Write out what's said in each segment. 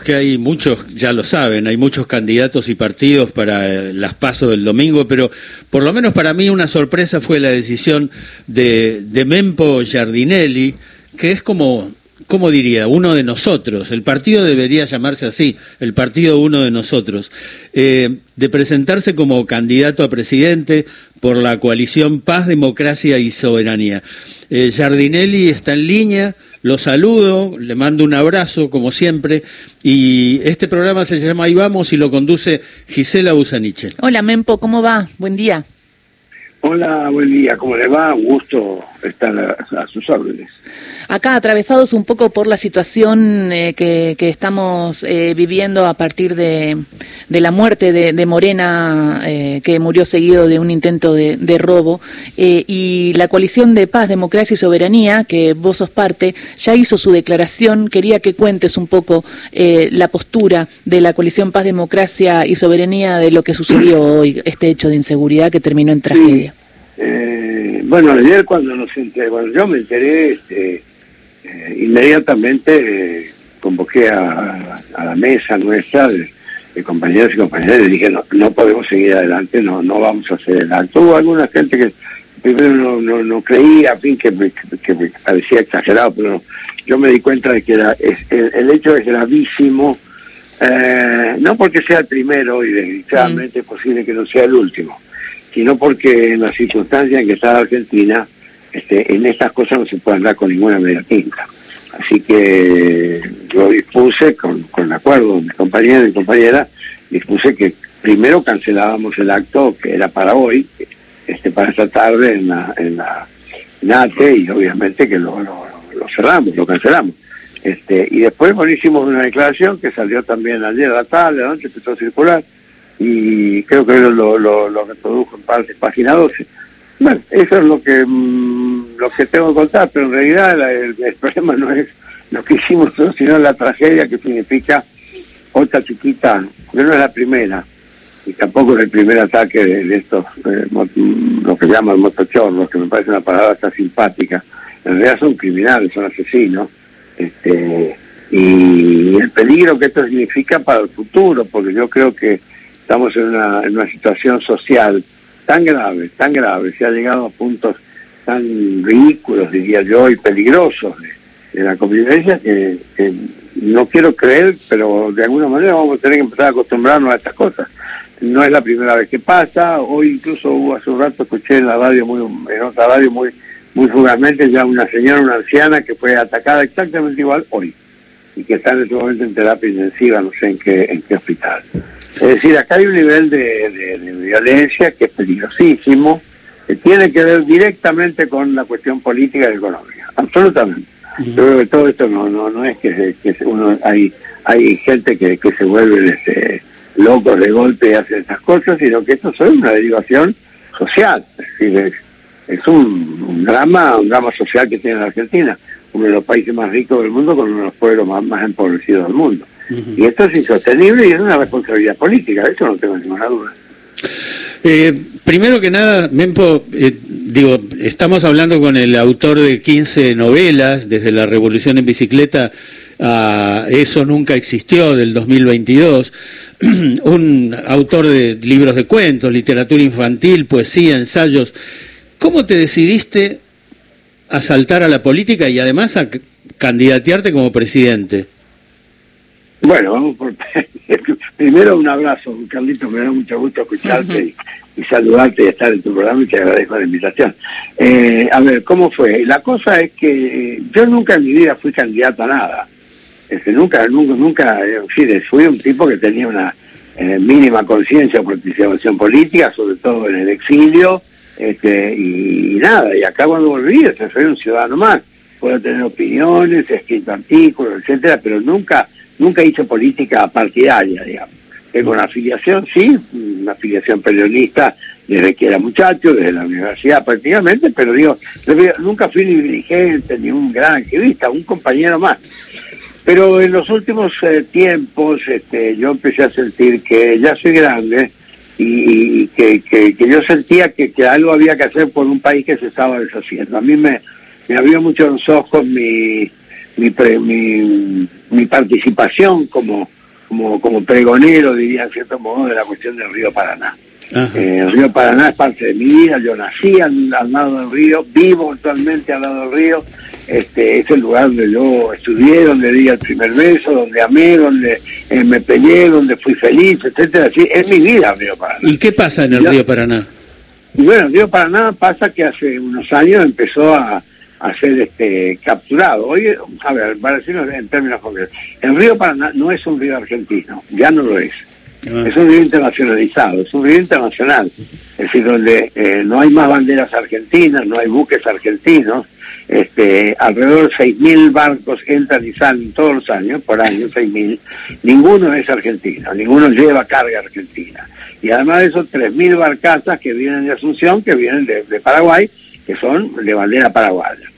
que hay muchos, ya lo saben, hay muchos candidatos y partidos para eh, las pasos del domingo, pero por lo menos para mí una sorpresa fue la decisión de, de Mempo Giardinelli, que es como ¿cómo diría? Uno de nosotros. El partido debería llamarse así, el partido uno de nosotros. Eh, de presentarse como candidato a presidente por la coalición Paz, Democracia y Soberanía. Eh, Giardinelli está en línea, lo saludo, le mando un abrazo, como siempre, y este programa se llama Ahí vamos y lo conduce Gisela Busaniche. Hola, Mempo, ¿cómo va? Buen día. Hola, buen día, ¿cómo le va? Un gusto estar a sus órdenes acá atravesados un poco por la situación eh, que, estamos eh, viviendo a partir de, la muerte de, Morena, eh, que murió seguido de un intento de, robo, y la coalición de paz, democracia y soberanía, que vos sos parte, ya hizo su declaración. Quería que cuentes un poco la postura de la coalición paz, democracia y soberanía de lo que sucedió hoy, este hecho de inseguridad que terminó en tragedia. bueno, ayer cuando nos enteré, cuando yo me enteré, este, eh, inmediatamente eh, convoqué a, la mesa nuestra de, compañeros y compañeras y dije, no, no podemos seguir adelante, no no vamos a hacer el acto. Hubo alguna gente que primero no, no, creía, fin, que me, que me parecía exagerado, pero yo me di cuenta de que era el, hecho es gravísimo, eh, no porque sea el primero y desgraciadamente es posible que no sea el último, sino porque en las circunstancias en que está Argentina, este, en estas cosas no se puede andar con ninguna media tinta. Así que yo dispuse, con, con acuerdo de mis compañeros y compañeras, dispuse que primero cancelábamos el acto que era para hoy, este para esta tarde en la, en la NATE y obviamente que lo, lo, cerramos, lo cancelamos. Este, y después bueno, hicimos una declaración que salió también ayer la tarde, anoche empezó a circular y creo que lo, lo, lo reprodujo en parte, página 12 bueno, eso es lo que mm, lo que tengo que contar, pero en realidad el, problema no es lo que hicimos sino la tragedia que significa otra chiquita, que no es la primera, y tampoco es el primer ataque de, estos, eh, lo que llaman motochorros, que me parece una palabra tan simpática. En realidad son criminales, son asesinos, este, y el peligro que esto significa para el futuro, porque yo creo que estamos en una, en una situación social tan grave, tan grave, se ha llegado a puntos tan ridículos, diría yo, y peligrosos de, la convivencia que, no quiero creer, pero de alguna manera vamos a tener que empezar a acostumbrarnos a estas cosas. No es la primera vez que pasa, hoy incluso hace un rato, escuché en la radio, muy, en otra radio muy, muy fugazmente, ya una señora, una anciana que fue atacada exactamente igual hoy y que está en este momento en terapia intensiva, no sé en qué, en qué hospital. Es decir, acá hay un nivel de, violencia que es peligrosísimo, que tiene que ver directamente con la cuestión política y económica, absolutamente. Yo creo que todo esto no no no es que, uno hay hay gente que, que se vuelve este, locos de golpe y hace estas cosas, sino que esto es una derivación social, es decir, es, un, drama, un drama social que tiene la Argentina, uno de los países más ricos del mundo con uno de los pueblos más, más empobrecidos del mundo. Y esto es insostenible y es una responsabilidad política, de eso no tengo ninguna duda. Eh, primero que nada, Mempo, eh, digo, estamos hablando con el autor de 15 novelas, desde la Revolución en Bicicleta a Eso Nunca Existió, del 2022, un autor de libros de cuentos, literatura infantil, poesía, ensayos. ¿Cómo te decidiste a saltar a la política y además a candidatearte como presidente? Bueno, vamos por... Primero un abrazo, Carlito, me da mucho gusto escucharte y, saludarte y estar en tu programa y te agradezco la invitación. Eh, a ver, ¿cómo fue? La cosa es que yo nunca en mi vida fui candidato a nada. Este, nunca, nunca, nunca, fui un tipo que tenía una eh, mínima conciencia o participación política, sobre todo en el exilio, este, y, nada, y acá cuando volví, este, soy un ciudadano más. Puedo tener opiniones, he escrito artículos, etcétera, pero nunca nunca hizo política partidaria, digamos. Tengo una afiliación, sí, una afiliación periodista desde que era muchacho, desde la universidad prácticamente, pero digo, nunca fui ni dirigente, ni un gran activista, un compañero más. Pero en los últimos eh, tiempos este, yo empecé a sentir que ya soy grande y, que, que, yo sentía que, que, algo había que hacer por un país que se estaba deshaciendo. A mí me, me abrió mucho los ojos mi mi, mi, participación como, como, como pregonero, diría en cierto modo, de la cuestión del río Paraná. Eh, el río Paraná es parte de mi vida, yo nací al, lado del río, vivo actualmente al lado del río, este, es el lugar donde yo estudié, donde di el primer beso, donde amé, donde eh, me peleé, donde fui feliz, etcétera. Sí, es mi vida el río Paraná. ¿Y qué pasa en el río Paraná? Y bueno, el río Paraná pasa que hace unos años empezó a, a ser este, capturado. Hoy, a ver, para decirlo en términos concretos, el río Paraná no es un río argentino, ya no lo es. Ah. Es un río internacionalizado, es un río internacional, es decir, donde eh, no hay más banderas argentinas, no hay buques argentinos, este, alrededor de 6.000 barcos entran y salen todos los años, por año 6.000, ninguno es argentino, ninguno lleva carga argentina. Y además de eso, 3.000 barcazas que vienen de Asunción, que vienen de Paraguay, que son de bandera paraguaya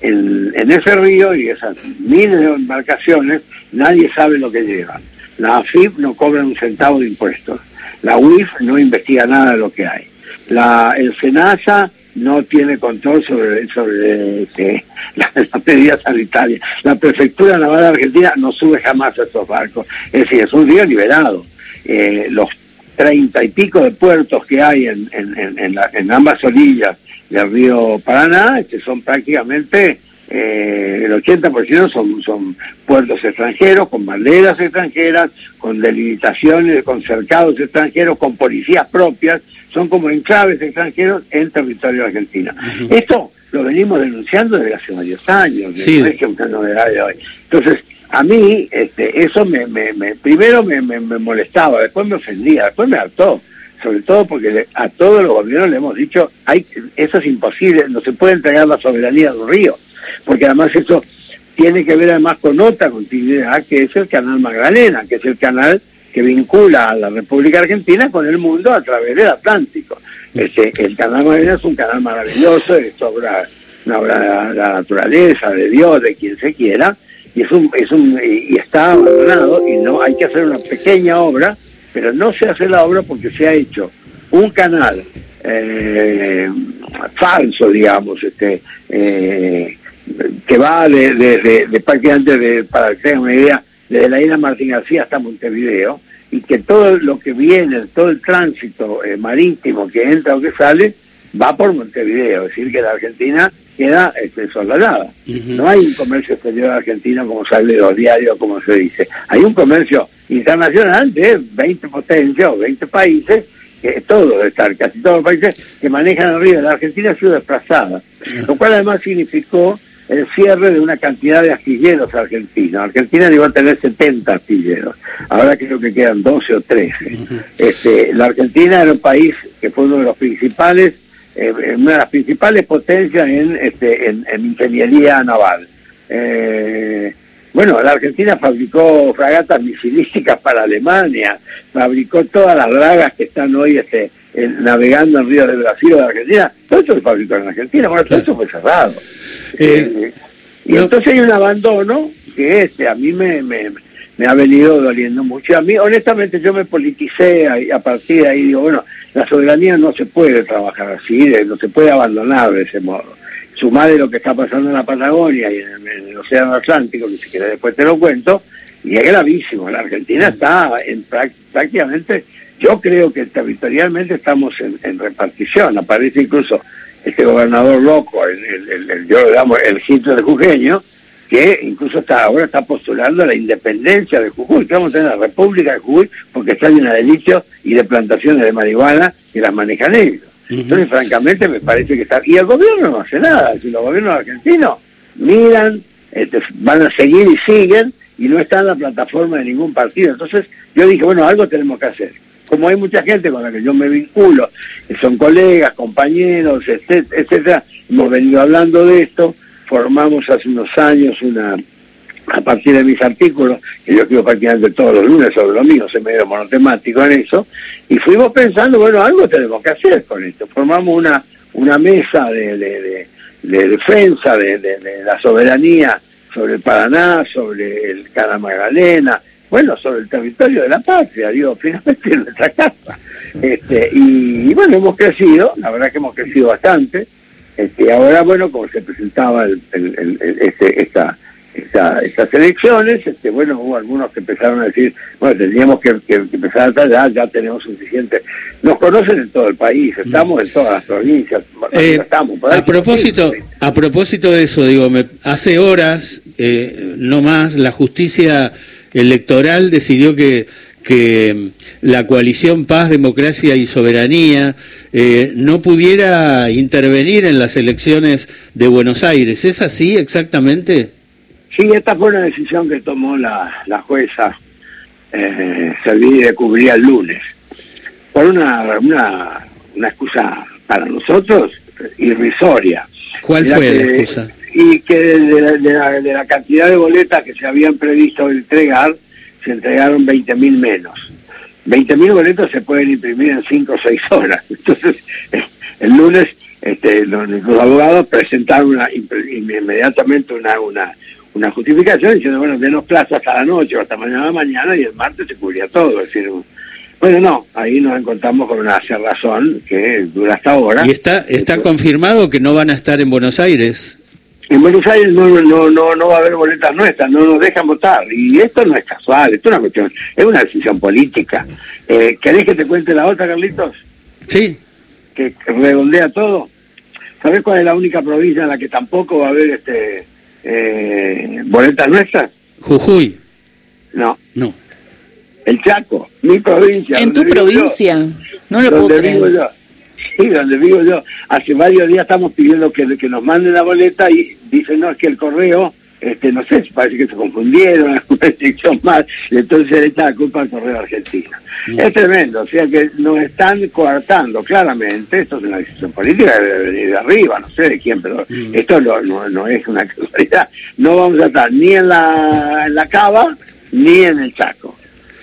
en, ese río y esas miles de embarcaciones, nadie sabe lo que llevan. La AFIP no cobra un centavo de impuestos. La UIF no investiga nada de lo que hay. La, el SENASA no tiene control sobre, sobre este, la, medida sanitaria. La Prefectura Naval Argentina no sube jamás a estos barcos. Es decir, es un río liberado. Eh, los treinta y pico de puertos que hay en, en, en, en ambas orillas del río Paraná, que son prácticamente eh, el 80% son, son puertos extranjeros, con banderas extranjeras, con delimitaciones, con cercados extranjeros, con policías propias, son como enclaves extranjeros en territorio argentino. Esto lo venimos denunciando desde hace varios años, no es que una novedad de hoy. Entonces, a mí este, eso me, me, me primero me, me, molestaba, después me ofendía, después me hartó sobre todo porque a todos los gobiernos le hemos dicho, hay, eso es imposible, no se puede entregar la soberanía de un río, porque además eso tiene que ver además con otra continuidad, que es el canal Magdalena, que es el canal que vincula a la República Argentina con el mundo a través del Atlántico. Este, el canal Magdalena es un canal maravilloso, es obra, una obra de la naturaleza, de Dios, de quien se quiera, y es un, es un, y está abandonado, y no hay que hacer una pequeña obra pero no se hace la obra porque se ha hecho un canal eh, falso, digamos, este eh, que va de, de, de, prácticamente, de, para que tengan una idea, desde la isla Martín García hasta Montevideo, y que todo lo que viene, todo el tránsito eh, marítimo que entra o que sale, va por Montevideo, es decir, que la Argentina queda este, No hay un comercio exterior argentino como sale de los diarios, como se dice. Hay un comercio internacional de 20 potencias o 20 países, que todos, estar casi todos los países que manejan el río. La Argentina ha sido desplazada, lo cual además significó el cierre de una cantidad de astilleros argentinos. Argentina llegó a tener 70 astilleros, ahora creo que quedan 12 o 13. este, la Argentina era un país que fue uno de los principales eh, una de las principales potencias en, este, en, ingeniería naval. Eh, bueno, la Argentina fabricó fragatas misilísticas para Alemania, fabricó todas las dragas que están hoy este, navegando en río de Brasil o de Argentina. Todo eso se fabricó en Argentina, bueno, todo eso fue cerrado. Eh, y entonces hay un abandono que este a mí me, me, me ha venido doliendo mucho. A mí, honestamente, yo me politicé a, a partir de ahí, digo, bueno, la soberanía no se puede trabajar así, no se puede abandonar de ese modo. Sumar de lo que está pasando en la Patagonia y en el, Océano Atlántico, que si quieres después te lo cuento, y es gravísimo. La Argentina está en prácticamente, yo creo que territorialmente estamos en, repartición. Aparece incluso este gobernador loco, el, el, el yo digamos, el de Jujeño, que incluso está ahora está postulando la independencia de Jujuy, que vamos a tener la República de Jujuy porque está llena de litios y de plantaciones de marihuana que las manejan ellos. Entonces, francamente, me parece que está... Y el gobierno no hace nada, si los gobiernos argentinos miran, este, van a seguir y siguen, y no está en la plataforma de ningún partido. Entonces, yo dije, bueno, algo tenemos que hacer. Como hay mucha gente con la que yo me vinculo, que son colegas, compañeros, etcétera, hemos venido hablando de esto, formamos hace unos años una a partir de mis artículos, que yo escribo prácticamente todos los lunes sobre lo mío, se medio monotemático en eso, y fuimos pensando, bueno, algo tenemos que hacer con esto. Formamos una, una mesa de, de, de, defensa de, la soberanía sobre el Paraná, sobre el Cana Magdalena, bueno, sobre el territorio de la patria, digo, finalmente en nuestra casa. Este, y bueno, hemos crecido, la verdad que hemos crecido bastante, este, ahora, bueno, como se presentaba el, este, esta, estas elecciones, este, bueno, hubo algunos que empezaron a decir, bueno, tendríamos que, empezar a ya, ya tenemos suficiente. Nos conocen en todo el país, estamos en todas las provincias, eh, estamos. A propósito, a propósito de eso, digo, me, hace horas, eh, no más, la justicia electoral decidió que que la coalición Paz, Democracia y Soberanía eh, no pudiera intervenir en las elecciones de Buenos Aires. ¿Es así exactamente? Sí, esta fue una decisión que tomó la, la jueza eh, de cubrir el lunes. Por una, una, una excusa para nosotros irrisoria. ¿Cuál fue la excusa? Y que de la, de la cantidad de boletas que se habían previsto entregar, se entregaron 20.000 menos. 20.000 boletos se pueden imprimir en 5 o 6 horas. Entonces, el lunes este, los, abogados presentaron una, inmediatamente una, una, una justificación diciendo, bueno, denos plazo hasta la noche o hasta mañana mañana y el martes se cubría todo. Es decir, bueno, no, ahí nos encontramos con una cerrazón que dura hasta ahora. ¿Y está, está confirmado que no van a estar en Buenos Aires? En Buenos Aires no, no, no, no va a haber boletas nuestras, no nos dejan votar. Y esto no es casual, esto es una cuestión, es una decisión política. Eh, ¿Querés que te cuente la otra, Carlitos? Sí. Que redondea todo. ¿Sabés cuál es la única provincia en la que tampoco va a haber este eh, boletas nuestras? Jujuy. No. No. El Chaco, mi provincia. ¿En tu provincia? no lo puedo creer sí, donde vivo yo, hace varios días estamos pidiendo que, que nos manden la boleta y dicen, no, es que el correo, este no sé, parece que se confundieron, alguna restricción más, y entonces le la culpa al correo argentino. Mm. Es tremendo, o sea que nos están coartando claramente, esto es una decisión política, de arriba, no sé de quién, pero mm. esto no, no, es una casualidad. No vamos a estar ni en la, en la cava ni en el Chaco.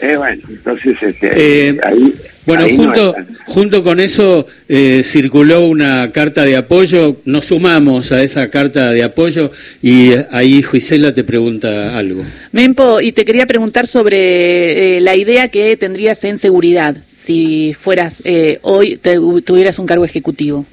Eh, bueno, entonces este, eh, ahí bueno, junto, junto con eso eh, circuló una carta de apoyo, nos sumamos a esa carta de apoyo y ahí Gisela te pregunta algo. Mempo, y te quería preguntar sobre eh, la idea que tendrías en seguridad si fueras eh, hoy, tuvieras un cargo ejecutivo.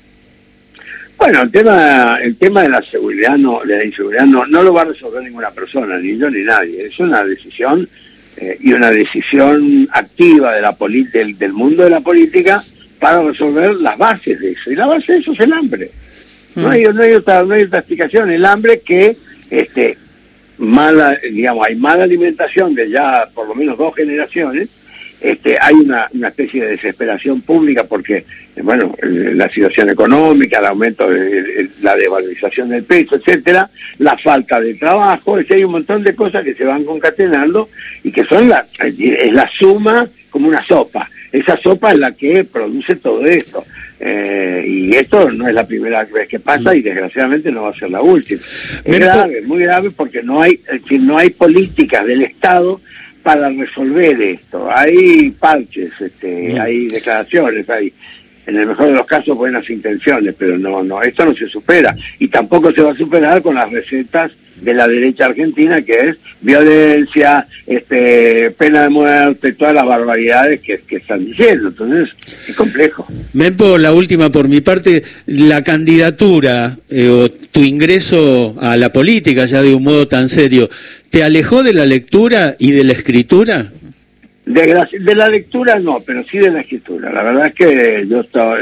Bueno, el tema, el tema de la seguridad, no, de la inseguridad, no, no lo va a resolver ninguna persona, ni yo ni nadie. Es una decisión eh, y una decisión activa de la del, del mundo de la política para resolver las bases de eso. Y la base de eso es el hambre. No, mm. hay, no, hay otra, no hay otra explicación. El hambre que este mala, digamos, hay mala alimentación de ya por lo menos dos generaciones este, hay una, una especie de desesperación pública porque, bueno, la situación económica, el aumento de la devalorización del peso, etcétera, la falta de trabajo, es hay un montón de cosas que se van concatenando y que son la, es la suma como una sopa. Esa sopa es la que produce todo esto. Eh, y esto no es la primera vez que pasa y desgraciadamente no va a ser la última. Es grave, muy grave porque no hay, no hay políticas del Estado para resolver esto. Hay parches, este, hay declaraciones, hay en el mejor de los casos buenas intenciones, pero no, no, esto no se supera y tampoco se va a superar con las recetas de la derecha argentina que es violencia, este, pena de muerte, todas las barbaridades que, están diciendo. Entonces, es complejo. Mempo, la última por mi parte, la candidatura eh, o tu ingreso a la política ya de un modo tan serio, ¿te alejó de la lectura y de la escritura? De, la lectura no, pero sí de la escritura. La verdad es que yo estaba,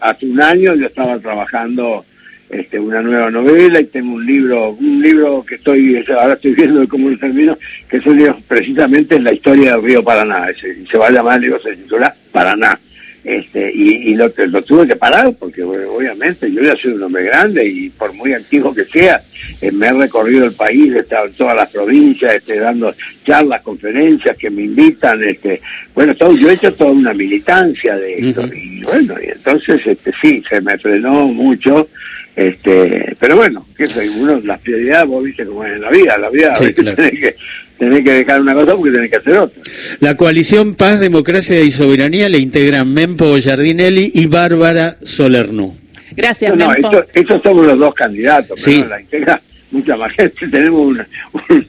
hace un año yo estaba trabajando este, una nueva novela y tengo un libro, un libro que estoy, ahora estoy viendo cómo lo termino, que es un libro precisamente en la historia del río Paraná, se, se va a llamar, el libro se titula Paraná este, y, lo, lo, tuve que parar porque obviamente yo ya soy un hombre grande y por muy antiguo que sea, eh, me he recorrido el país, he estado en todas las provincias, este, dando charlas, conferencias que me invitan, este, bueno, todo, yo he hecho toda una militancia de esto y bueno, y entonces este, sí, se me frenó mucho, este, pero bueno, que soy uno, las prioridades, vos viste cómo es en la vida, la vida que tenés que dejar una cosa porque tenés que hacer otra. La coalición Paz, Democracia y Soberanía le integran Mempo Giardinelli y Bárbara Solernú. Gracias, no, Mempo. No, estos, somos los dos candidatos, sí. la integra mucha más gente. Tenemos una,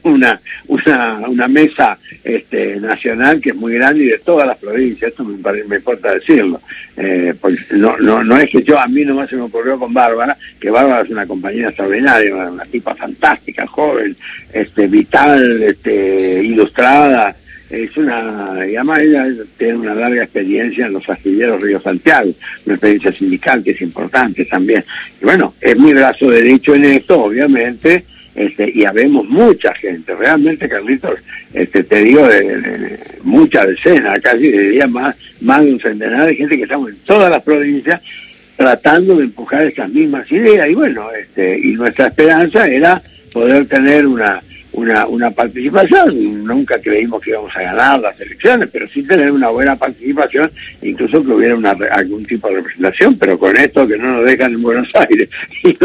una, una, una mesa este, nacional que es muy grande y de todas las provincias, esto me, me importa decirlo. Eh, porque no, no, no es que yo, a mí nomás se me ocurrió con Bárbara, que Bárbara es una compañera extraordinaria, una, una tipa fantástica, joven, este, vital, este, ilustrada, es una, y además ella tiene una larga experiencia en los astilleros Río Santiago, una experiencia sindical que es importante también. Y bueno, es mi brazo derecho en esto, obviamente, este, y habemos mucha gente, realmente Carlitos, este, te digo, de, muchas decenas, casi diría más, más de un centenar de gente que estamos en todas las provincias tratando de empujar estas mismas ideas y bueno, este, y nuestra esperanza era poder tener una una, una participación. Nunca creímos que íbamos a ganar las elecciones, pero sí tener una buena participación, incluso que hubiera una, algún tipo de representación. Pero con esto que no nos dejan en Buenos Aires y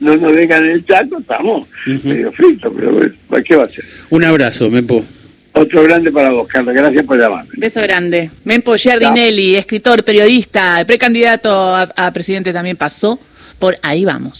no, nos dejan en el Chaco, estamos medio fritos. Pero ¿qué va a ser? Un abrazo, Mempo. Otro grande para vos, Carlos. Gracias por llamarme. Beso grande. Mempo Giardinelli, escritor, periodista, precandidato a presidente también pasó por Ahí Vamos.